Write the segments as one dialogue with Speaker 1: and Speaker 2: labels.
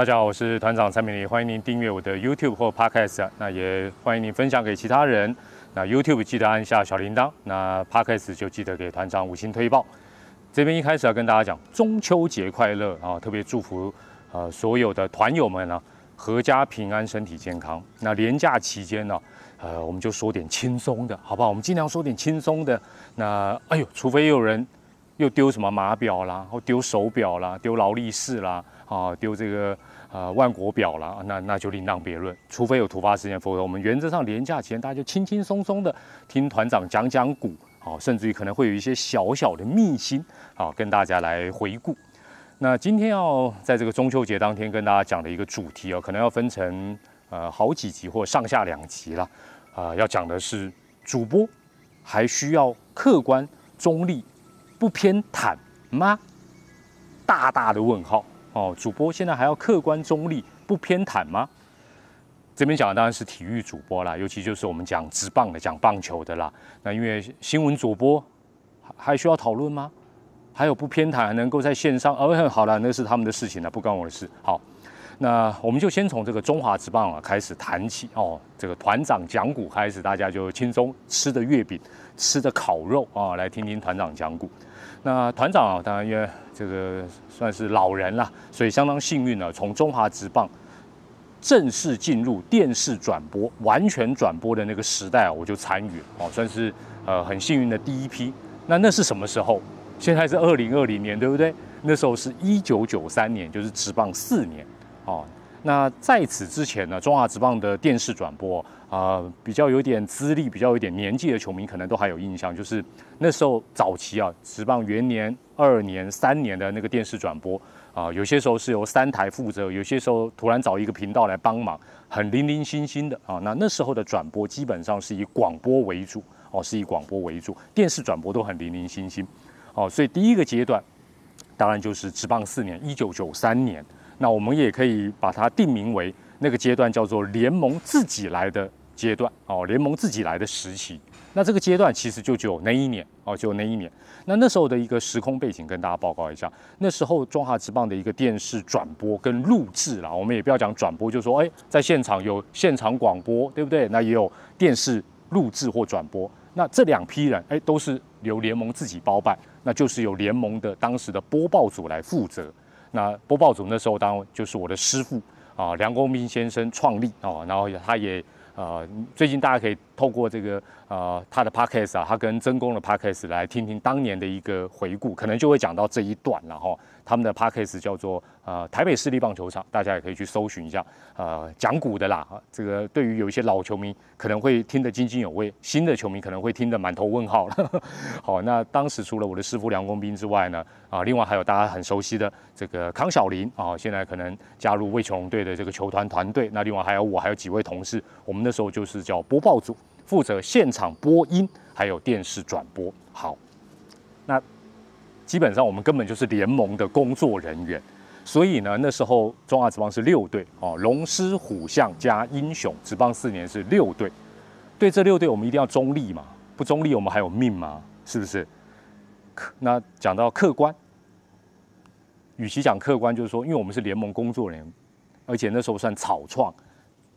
Speaker 1: 大家好，我是团长蔡明礼，欢迎您订阅我的 YouTube 或 Podcast，那也欢迎您分享给其他人。那 YouTube 记得按下小铃铛，那 Podcast 就记得给团长五星推报。这边一开始要跟大家讲中秋节快乐啊，特别祝福呃所有的团友们呢，阖家平安，身体健康。那连假期间呢，呃，我们就说点轻松的，好不好？我们尽量说点轻松的。那哎呦，除非有人又丢什么码表啦，或丢手表啦，丢劳力士啦，啊，丢这个。呃，万国表了，那那就另当别论。除非有突发事件，否则我们原则上年假前，大家就轻轻松松的听团长讲讲股，好，甚至于可能会有一些小小的秘辛，好，跟大家来回顾。那今天要在这个中秋节当天跟大家讲的一个主题哦，可能要分成呃好几集或上下两集了。啊，要讲的是主播还需要客观中立不偏袒吗？大大的问号。哦，主播现在还要客观中立不偏袒吗？这边讲的当然是体育主播啦，尤其就是我们讲直棒的、讲棒球的啦。那因为新闻主播还需要讨论吗？还有不偏袒还能够在线上？哦，好了，那是他们的事情了，不关我的事。好，那我们就先从这个中华职棒啊开始谈起哦。这个团长讲股开始，大家就轻松吃的月饼、吃的烤肉啊，来听听团长讲股。那团长啊，当然因为这个算是老人了，所以相当幸运呢。从中华职棒正式进入电视转播、完全转播的那个时代啊，我就参与哦，算是呃很幸运的第一批。那那是什么时候？现在是二零二零年，对不对？那时候是一九九三年，就是职棒四年哦。那在此之前呢，中华职棒的电视转播啊，比较有点资历、比较有点年纪的球迷可能都还有印象，就是那时候早期啊，职棒元年、二年、三年的那个电视转播啊，有些时候是由三台负责，有些时候突然找一个频道来帮忙，很零零星星的啊。那那时候的转播基本上是以广播为主哦，是以广播为主，电视转播都很零零星星哦。所以第一个阶段，当然就是职棒四年，一九九三年。那我们也可以把它定名为那个阶段叫做联盟自己来的阶段哦，联盟自己来的时期。那这个阶段其实就只有那一年哦，就那一年。那那时候的一个时空背景跟大家报告一下，那时候中华职棒的一个电视转播跟录制啦，我们也不要讲转播，就说哎，在现场有现场广播，对不对？那也有电视录制或转播。那这两批人哎，都是由联盟自己包办，那就是由联盟的当时的播报组来负责。那播报组那时候当就是我的师傅啊，梁公斌先生创立啊，然后他也呃，最近大家可以透过这个呃他的 podcast 啊，他跟曾公的 podcast 来听听当年的一个回顾，可能就会讲到这一段了哈。他们的 podcast 叫做呃台北市立棒球场，大家也可以去搜寻一下，呃讲古的啦。这个对于有一些老球迷可能会听得津津有味，新的球迷可能会听得满头问号了。好，那当时除了我的师傅梁公斌之外呢，啊，另外还有大家很熟悉的这个康小林啊，现在可能加入魏琼队的这个球团团队。那另外还有我，还有几位同事，我们那时候就是叫播报组，负责现场播音，还有电视转播。好，那。基本上我们根本就是联盟的工作人员，所以呢，那时候中华职棒是六队哦，龙狮虎象加英雄，职棒四年是六队，对这六队我们一定要中立嘛，不中立我们还有命吗？是不是？那讲到客观，与其讲客观，就是说，因为我们是联盟工作人员，而且那时候算草创，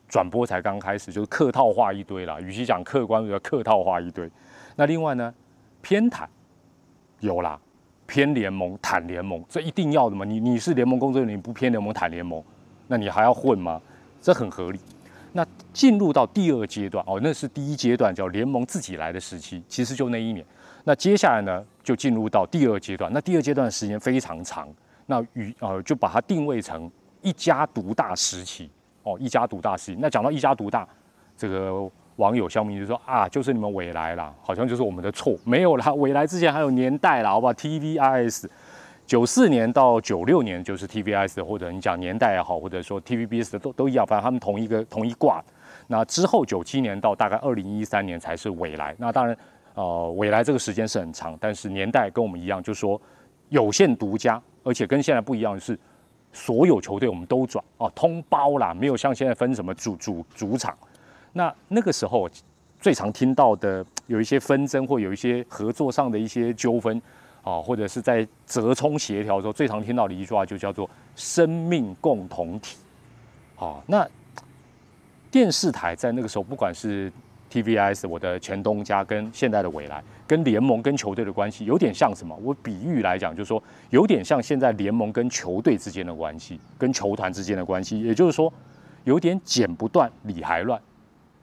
Speaker 1: 转播才刚开始，就是客套话一堆啦。与其讲客观，就要客套话一堆。那另外呢，偏袒有啦。偏联盟、坦联盟，这一定要的嘛？你你是联盟工作人员，你不偏联盟、坦联盟，那你还要混吗？这很合理。那进入到第二阶段哦，那是第一阶段叫联盟自己来的时期，其实就那一年。那接下来呢，就进入到第二阶段。那第二阶段的时间非常长，那与呃就把它定位成一家独大时期哦，一家独大时期。那讲到一家独大，这个。网友肖明就说啊，就是你们未来啦，好像就是我们的错，没有啦，未来之前还有年代啦，好不好？TVIS 九四年到九六年就是 TVIS，或者你讲年代也好，或者说 TVBS 都都一样，反正他们同一个同一挂。那之后九七年到大概二零一三年才是未来。那当然，呃，未来这个时间是很长，但是年代跟我们一样，就是说有限独家，而且跟现在不一样的是，所有球队我们都转哦，通包啦，没有像现在分什么主主主场。那那个时候最常听到的有一些纷争或有一些合作上的一些纠纷，啊，或者是在折冲协调的时候，最常听到的一句话就叫做“生命共同体”。好，那电视台在那个时候，不管是 TVS 我的前东家跟现在的未来，跟联盟跟球队的关系，有点像什么？我比喻来讲，就是说有点像现在联盟跟球队之间的关系，跟球团之间的关系，也就是说，有点剪不断理还乱，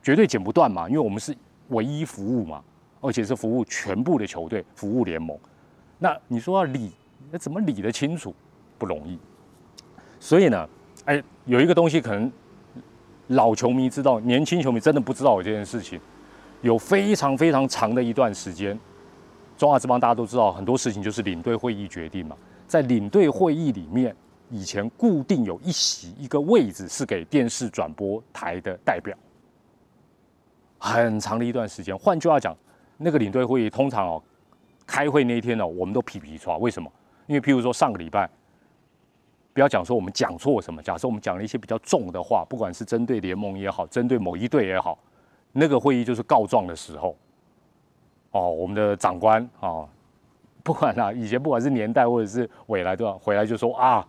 Speaker 1: 绝对剪不断嘛，因为我们是唯一服务嘛，而且是服务全部的球队，服务联盟。那你说要理，那怎么理得清楚？不容易。所以呢，哎，有一个东西可能老球迷知道，年轻球迷真的不知道我这件事情。有非常非常长的一段时间，中华之邦大家都知道，很多事情就是领队会议决定嘛。在领队会议里面，以前固定有一席一个位置是给电视转播台的代表。很长的一段时间，换句话讲，那个领队会议通常哦。开会那一天呢，我们都皮皮抓。为什么？因为譬如说上个礼拜，不要讲说我们讲错什么。假设我们讲了一些比较重的话，不管是针对联盟也好，针对某一队也好，那个会议就是告状的时候。哦，我们的长官啊，不管啊，以前不管是年代或者是未来，对吧？回来就说啊，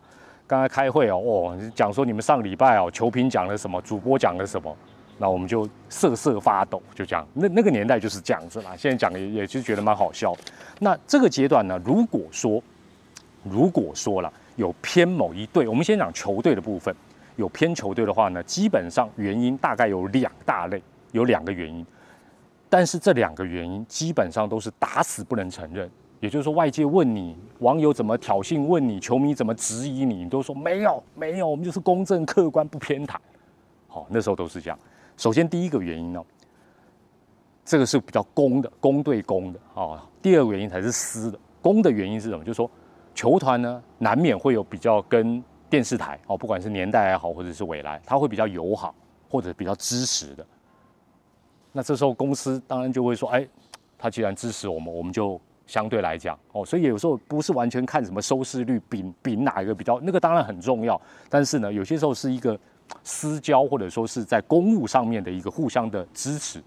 Speaker 1: 刚才开会哦，哦，讲说你们上礼拜哦，球评讲了什么，主播讲了什么。那我们就瑟瑟发抖，就这样。那那个年代就是这样子啦。现在讲也也就觉得蛮好笑。那这个阶段呢，如果说如果说了有偏某一队，我们先讲球队的部分，有偏球队的话呢，基本上原因大概有两大类，有两个原因。但是这两个原因基本上都是打死不能承认。也就是说，外界问你，网友怎么挑衅问你，球迷怎么质疑你，你都说没有没有，我们就是公正客观不偏袒。好，那时候都是这样。首先，第一个原因呢，这个是比较公的，公对公的啊。第二个原因才是私的。公的原因是什么？就是说，球团呢难免会有比较跟电视台哦，不管是年代也好，或者是未来，他会比较友好或者比较支持的。那这时候公司当然就会说，哎，他既然支持我们，我们就相对来讲哦，所以有时候不是完全看什么收视率，比比哪一个比较，那个当然很重要。但是呢，有些时候是一个。私交或者说是在公务上面的一个互相的支持，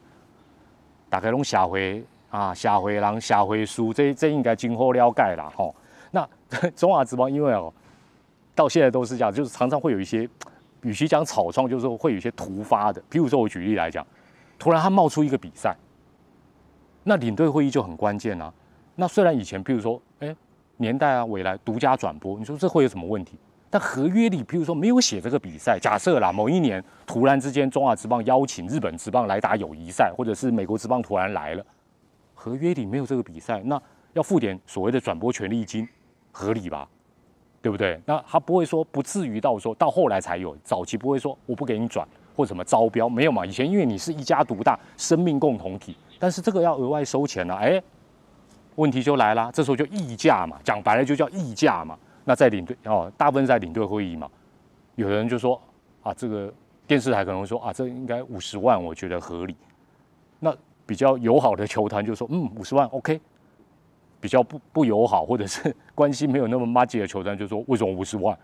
Speaker 1: 打开龙下回啊，下回狼下回书，这这应该今后了解了哈。那 中华之邦因为哦，到现在都是这样，就是常常会有一些，与其讲草创，就是说会有一些突发的。比如说我举例来讲，突然他冒出一个比赛，那领队会议就很关键啊。那虽然以前，比如说哎，年代啊，未来独家转播，你说这会有什么问题？但合约里，比如说没有写这个比赛。假设啦，某一年突然之间中华职棒邀请日本职棒来打友谊赛，或者是美国职棒突然来了，合约里没有这个比赛，那要付点所谓的转播权利金，合理吧？对不对？那他不会说不至于到说到后来才有，早期不会说我不给你转或者什么招标，没有嘛？以前因为你是一家独大，生命共同体，但是这个要额外收钱了，哎，问题就来了，这时候就溢价嘛，讲白了就叫溢价嘛。那在领队哦，大部分在领队会议嘛，有的人就说啊，这个电视台可能说啊，这应该五十万，我觉得合理。那比较友好的球团就说，嗯，五十万 OK。比较不不友好或者是 关系没有那么密切的球团就说，为什么五十万？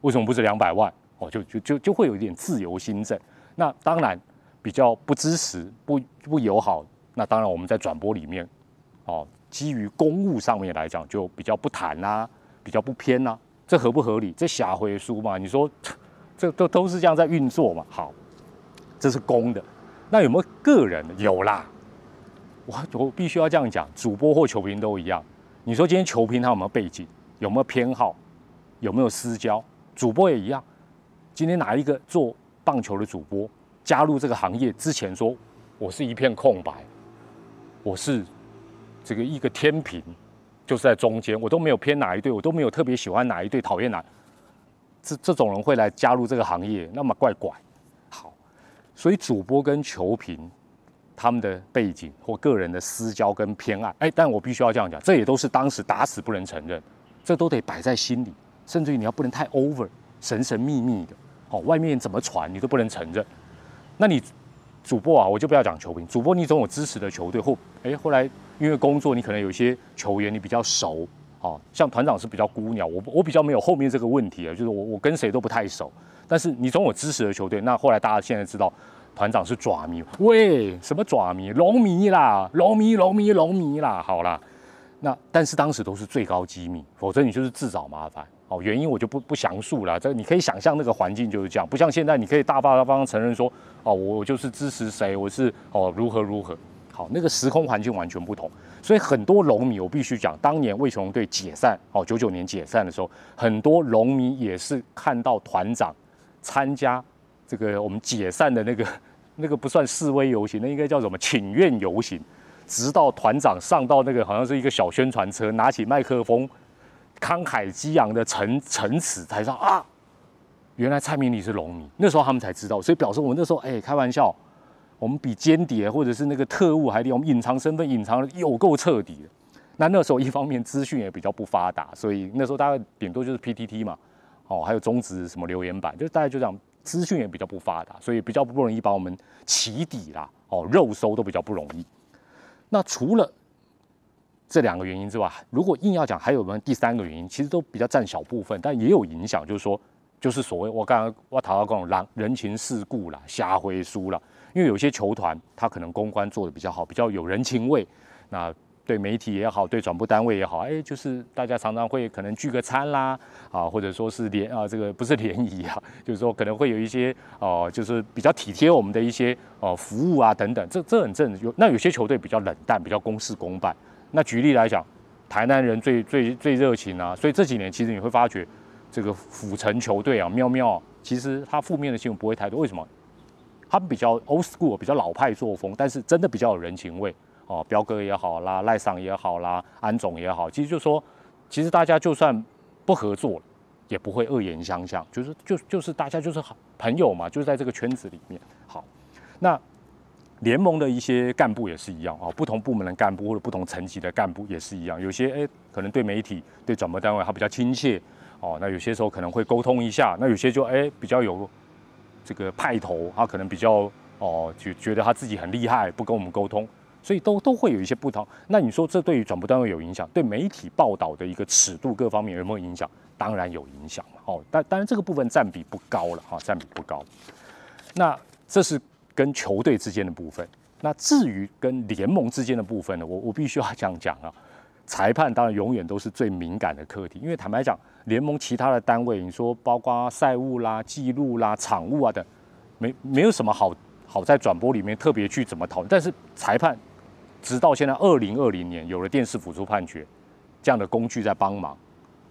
Speaker 1: 为什么不是两百万？哦，就就就就会有一点自由心证。那当然比较不支持、不不友好。那当然我们在转播里面，哦，基于公务上面来讲，就比较不谈啦。比较不偏呐，这合不合理？这下回书嘛，你说这都都是这样在运作嘛？好，这是公的，那有没有个人的？有啦，我我必须要这样讲，主播或球评都一样。你说今天球评他有没有背景？有没有偏好？有没有私交？主播也一样。今天哪一个做棒球的主播加入这个行业之前说，我是一片空白，我是这个一个天平。就是在中间，我都没有偏哪一队，我都没有特别喜欢哪一队，讨厌哪。这这种人会来加入这个行业，那么怪怪。好，所以主播跟球评他们的背景或个人的私交跟偏爱，哎，但我必须要这样讲，这也都是当时打死不能承认，这都得摆在心里，甚至于你要不能太 over，神神秘秘的，哦，外面怎么传你都不能承认。那你主播啊，我就不要讲球评，主播你总有支持的球队或哎后来。因为工作，你可能有些球员你比较熟，哦，像团长是比较孤鸟，我我比较没有后面这个问题啊，就是我我跟谁都不太熟，但是你总有支持的球队。那后来大家现在知道，团长是爪迷，喂，什么爪迷？龙迷啦，龙迷，龙迷，龙迷啦，好啦，那但是当时都是最高机密，否则你就是自找麻烦。哦，原因我就不不详述了。这你可以想象那个环境就是这样，不像现在你可以大大方方承认说，哦，我就是支持谁，我是哦如何如何。好，那个时空环境完全不同，所以很多龙迷我必须讲，当年魏雄队解散，哦，九九年解散的时候，很多龙迷也是看到团长参加这个我们解散的那个 那个不算示威游行，那应该叫什么请愿游行。直到团长上到那个好像是一个小宣传车，拿起麦克风，慷慨激昂的陈陈词，才知道啊，原来蔡明礼是龙迷。那时候他们才知道，所以表示我们那时候哎开玩笑，我们比间谍或者是那个特务还厉害，我们隐藏身份隐藏的有够彻底的。那那时候一方面资讯也比较不发达，所以那时候大概顶多就是 PTT 嘛，哦，还有中职什么留言板，就大概就这样，资讯也比较不发达，所以比较不容易把我们起底啦，哦，肉搜都比较不容易。那除了这两个原因之外，如果硬要讲还有没有第三个原因，其实都比较占小部分，但也有影响。就是说，就是所谓我刚刚我谈到讲人人情世故啦、瞎回书啦，因为有些球团他可能公关做的比较好，比较有人情味，那。对媒体也好，对转播单位也好，哎，就是大家常常会可能聚个餐啦，啊，或者说是联啊，这个不是联谊啊，就是说可能会有一些哦，就是比较体贴我们的一些哦服务啊等等，这这很正有。那有些球队比较冷淡，比较公事公办。那举例来讲，台南人最最最热情啊，所以这几年其实你会发觉，这个府城球队啊，喵喵，其实他负面的新闻不会太多。为什么？他们比较 old school，比较老派作风，但是真的比较有人情味。哦，彪哥也好啦，赖尚也好啦，安总也好，其实就说，其实大家就算不合作，也不会恶言相向，就是就就是大家就是好朋友嘛，就在这个圈子里面。好，那联盟的一些干部也是一样啊，不同部门的干部或者不同层级的干部也是一样，有些哎可能对媒体、对转播单位他比较亲切哦，那有些时候可能会沟通一下，那有些就哎比较有这个派头，他可能比较哦就觉得他自己很厉害，不跟我们沟通。所以都都会有一些不同。那你说这对于转播单位有影响，对媒体报道的一个尺度各方面有没有影响？当然有影响嘛。哦，但当然这个部分占比不高了哈，占比不高。那这是跟球队之间的部分。那至于跟联盟之间的部分呢，我我必须要这样讲啊。裁判当然永远都是最敏感的课题，因为坦白讲，联盟其他的单位，你说包括赛务啦、记录啦、场务啊等，没没有什么好好在转播里面特别去怎么讨论，但是裁判。直到现在，二零二零年有了电视辅助判决这样的工具在帮忙，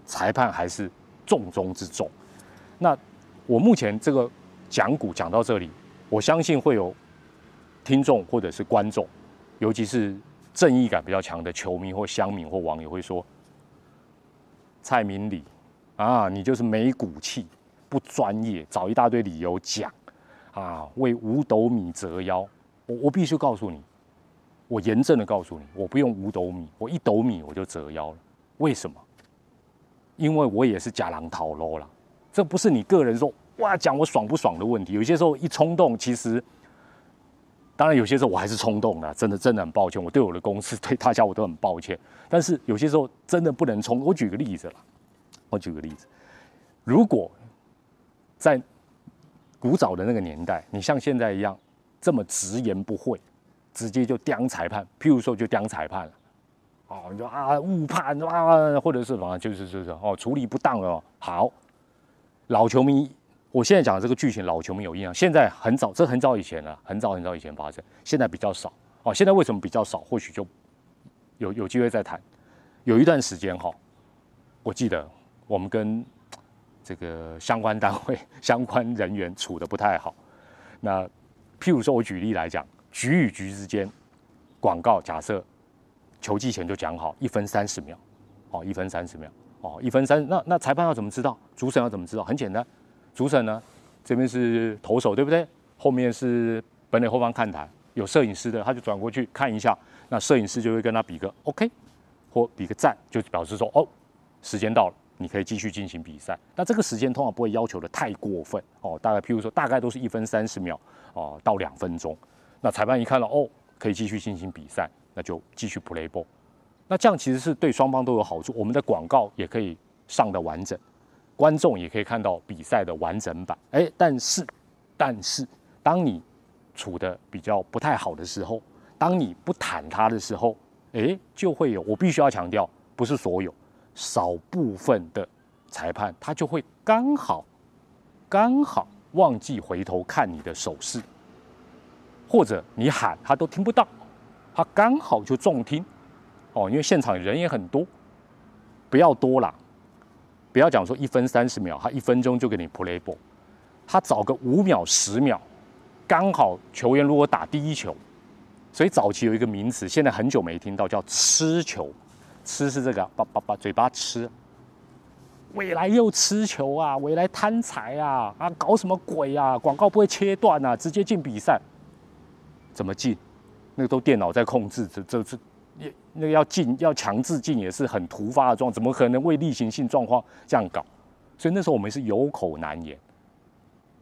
Speaker 1: 裁判还是重中之重。那我目前这个讲股讲到这里，我相信会有听众或者是观众，尤其是正义感比较强的球迷或乡民或网友会说：“蔡明礼啊，你就是没骨气，不专业，找一大堆理由讲啊，为五斗米折腰。”我我必须告诉你。我严正的告诉你，我不用五斗米，我一斗米我就折腰了。为什么？因为我也是假狼逃喽了。这不是你个人说哇讲我爽不爽的问题。有些时候一冲动，其实当然有些时候我还是冲动的，真的真的很抱歉。我对我的公司对大家我都很抱歉。但是有些时候真的不能冲。我举个例子了，我举个例子，如果在古早的那个年代，你像现在一样这么直言不讳。直接就刁裁判，譬如说就刁裁判了，哦，你说啊误判啊，或者是什么，就是就是哦处理不当哦。好，老球迷，我现在讲的这个剧情，老球迷有印象。现在很早，这很早以前了，很早很早以前发生，现在比较少哦。现在为什么比较少？或许就有有机会再谈。有一段时间哈，我记得我们跟这个相关单位、相关人员处的不太好。那譬如说，我举例来讲。局与局之间，广告假设球技前就讲好一分三十秒，哦，一分三十秒，哦，一分三，那那裁判要怎么知道？主审要怎么知道？很简单，主审呢这边是投手对不对？后面是本垒后方看台，有摄影师的，他就转过去看一下，那摄影师就会跟他比个 OK，或比个赞，就表示说哦，时间到了，你可以继续进行比赛。那这个时间通常不会要求的太过分哦，大概譬如说大概都是一分三十秒哦到两分钟。那裁判一看到哦，可以继续进行比赛，那就继续 play ball。那这样其实是对双方都有好处，我们的广告也可以上的完整，观众也可以看到比赛的完整版。哎，但是，但是，当你处的比较不太好的时候，当你不谈他的时候，哎，就会有。我必须要强调，不是所有，少部分的裁判他就会刚好刚好忘记回头看你的手势，或者你喊他都听不到，他刚好就中听。哦，因为现场人也很多，不要多啦，不要讲说一分三十秒，他一分钟就给你 play ball，他找个五秒十秒，刚好球员如果打第一球，所以早期有一个名词，现在很久没听到，叫吃球，吃是这个，把把把嘴巴吃，未来又吃球啊，未来贪财啊，啊搞什么鬼啊，广告不会切断啊，直接进比赛，怎么进？那个都电脑在控制，这这这。也那个要进要强制进也是很突发的状，怎么可能为例行性状况这样搞？所以那时候我们是有口难言。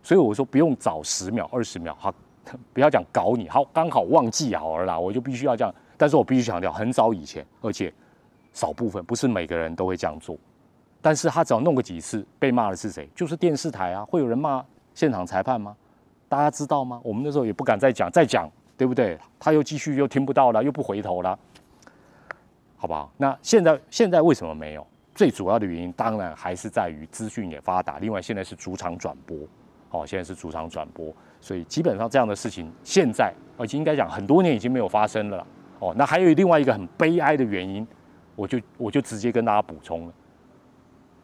Speaker 1: 所以我说不用早十秒二十秒，好，不要讲搞你，好刚好忘记好了啦，我就必须要这样。但是我必须强调，很早以前，而且少部分不是每个人都会这样做。但是他只要弄个几次，被骂的是谁？就是电视台啊，会有人骂现场裁判吗？大家知道吗？我们那时候也不敢再讲，再讲对不对？他又继续又听不到了，又不回头了。好不好？那现在现在为什么没有？最主要的原因当然还是在于资讯也发达。另外，现在是主场转播，哦，现在是主场转播，所以基本上这样的事情现在，而且应该讲很多年已经没有发生了。哦，那还有另外一个很悲哀的原因，我就我就直接跟大家补充了。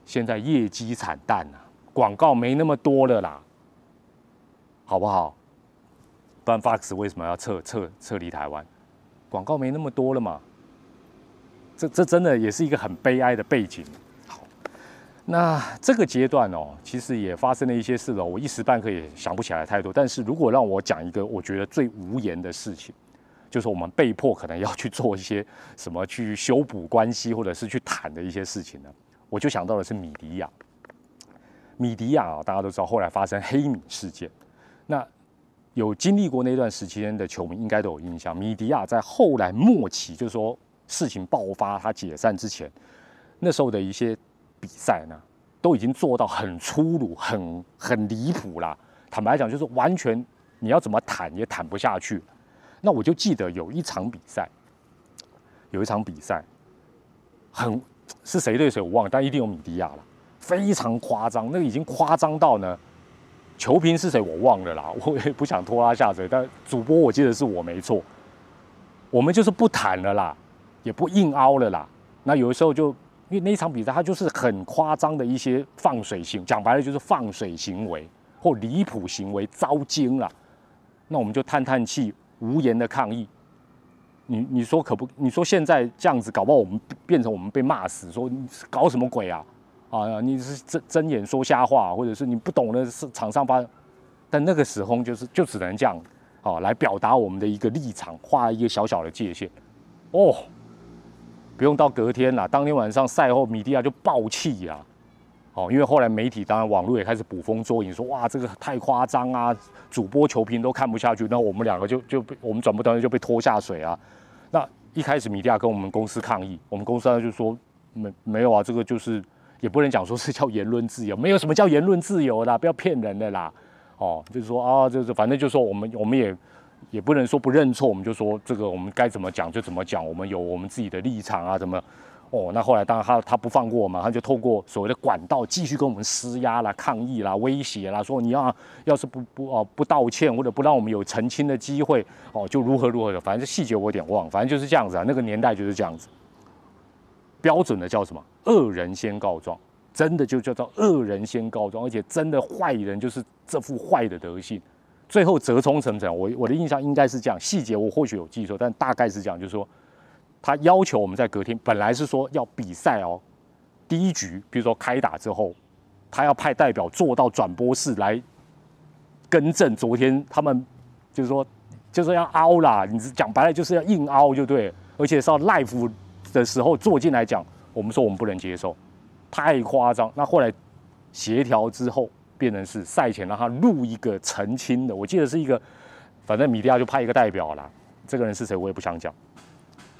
Speaker 1: 现在业绩惨淡啊，广告没那么多了啦，好不好？不然 Fox 为什么要撤撤撤离台湾？广告没那么多了嘛。这这真的也是一个很悲哀的背景。好，那这个阶段哦，其实也发生了一些事了，我一时半刻也想不起来太多。但是如果让我讲一个我觉得最无言的事情，就是我们被迫可能要去做一些什么去修补关系，或者是去谈的一些事情呢，我就想到的是米迪亚。米迪亚啊，大家都知道后来发生黑米事件，那有经历过那段时间的球迷应该都有印象。米迪亚在后来末期，就是说。事情爆发，他解散之前，那时候的一些比赛呢，都已经做到很粗鲁、很很离谱了。坦白讲，就是完全你要怎么谈也谈不下去。那我就记得有一场比赛，有一场比赛，很是谁对谁我忘了，但一定有米迪亚了，非常夸张，那个已经夸张到呢，球评是谁我忘了啦，我也不想拖拉下水，但主播我记得是我没错，我们就是不谈了啦。也不硬凹了啦，那有的时候就因为那一场比赛，它就是很夸张的一些放水行，讲白了就是放水行为或离谱行为，遭惊了。那我们就叹叹气，无言的抗议。你你说可不？你说现在这样子，搞不好我们变成我们被骂死，说搞什么鬼啊？啊，你是睁睁眼说瞎话，或者是你不懂的是场上发。但那个时候就是就只能这样啊，来表达我们的一个立场，画一个小小的界限。哦。不用到隔天啦，当天晚上赛后，米蒂亚就爆气呀，哦，因为后来媒体当然网络也开始捕风捉影，说哇这个太夸张啊，主播球评都看不下去，那我们两个就就被我们转播团队就被拖下水啊。那一开始米蒂亚跟我们公司抗议，我们公司就说没没有啊，这个就是也不能讲说是叫言论自由，没有什么叫言论自由啦，不要骗人的啦，哦，就是说啊，就是反正就说我们我们也。也不能说不认错，我们就说这个我们该怎么讲就怎么讲，我们有我们自己的立场啊，怎么？哦，那后来当然他他不放过我们，他就透过所谓的管道继续跟我们施压啦、抗议啦、威胁啦，说你要要是不不哦不道歉或者不让我们有澄清的机会哦，就如何如何的，反正细节我有点忘，反正就是这样子啊，那个年代就是这样子，标准的叫什么？恶人先告状，真的就叫做恶人先告状，而且真的坏人就是这副坏的德性。最后折冲成这样，我我的印象应该是这样，细节我或许有记错，但大概是这样，就是说，他要求我们在隔天本来是说要比赛哦，第一局比如说开打之后，他要派代表坐到转播室来更正昨天他们就是说就是要凹啦，你讲白了就是要硬凹就对，而且是要 live 的时候坐进来讲，我们说我们不能接受，太夸张。那后来协调之后。变成是赛前让他录一个澄清的，我记得是一个，反正米迪亚就派一个代表啦，这个人是谁我也不想讲，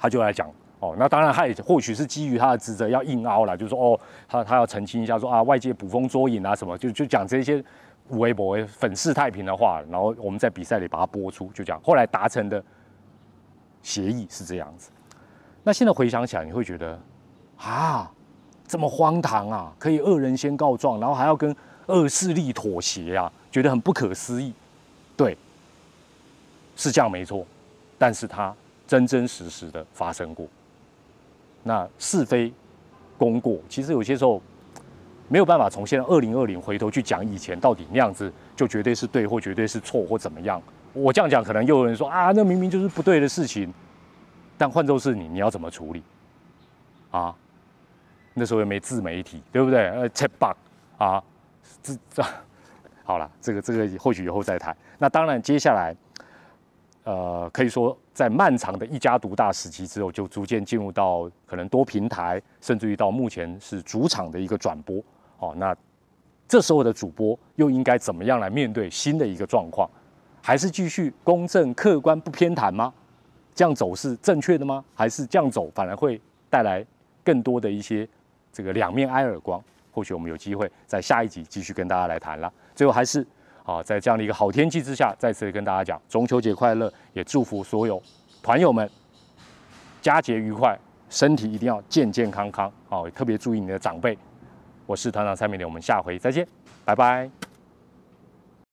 Speaker 1: 他就来讲哦，那当然他也或许是基于他的职责要硬凹啦，就是说哦，他他要澄清一下说啊外界捕风捉影啊什么，就就讲这些微博粉饰太平的话，然后我们在比赛里把它播出，就讲后来达成的协议是这样子。那现在回想起来，你会觉得啊，这么荒唐啊，可以恶人先告状，然后还要跟恶势力妥协啊，觉得很不可思议。对，是这样没错，但是它真真实实的发生过。那是非功过，其实有些时候没有办法从现在二零二零回头去讲以前到底那样子就绝对是对或绝对是错或怎么样。我这样讲，可能又有人说啊，那明明就是不对的事情。但换作是你，你要怎么处理？啊，那时候也没自媒体，对不对？呃，chat bug 啊，这这好了，这个这个或许以后再谈。那当然，接下来，呃，可以说在漫长的一家独大时期之后，就逐渐进入到可能多平台，甚至于到目前是主场的一个转播。哦，那这时候的主播又应该怎么样来面对新的一个状况？还是继续公正、客观、不偏袒吗？这样走是正确的吗？还是这样走反而会带来更多的一些这个两面挨耳光？或许我们有机会在下一集继续跟大家来谈了。最后还是啊，在这样的一个好天气之下，再次跟大家讲中秋节快乐，也祝福所有团友们佳节愉快，身体一定要健健康康。啊，特别注意你的长辈。我是团长蔡明莲，我们下回再见，拜拜。